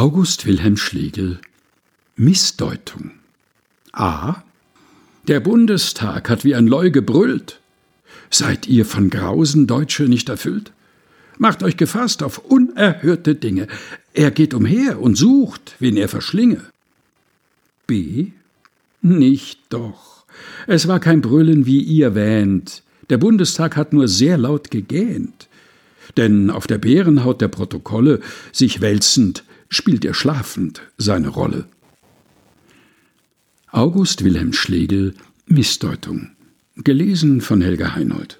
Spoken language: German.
August Wilhelm Schlegel Missdeutung A. Der Bundestag hat wie ein Leu gebrüllt. Seid ihr von Grausen Deutsche nicht erfüllt? Macht euch gefasst auf unerhörte Dinge. Er geht umher und sucht, wen er verschlinge. B. Nicht doch. Es war kein Brüllen, wie ihr wähnt. Der Bundestag hat nur sehr laut gegähnt. Denn auf der Bärenhaut der Protokolle, sich wälzend, spielt er schlafend seine Rolle. August Wilhelm Schlegel Missdeutung. Gelesen von Helga Heinold.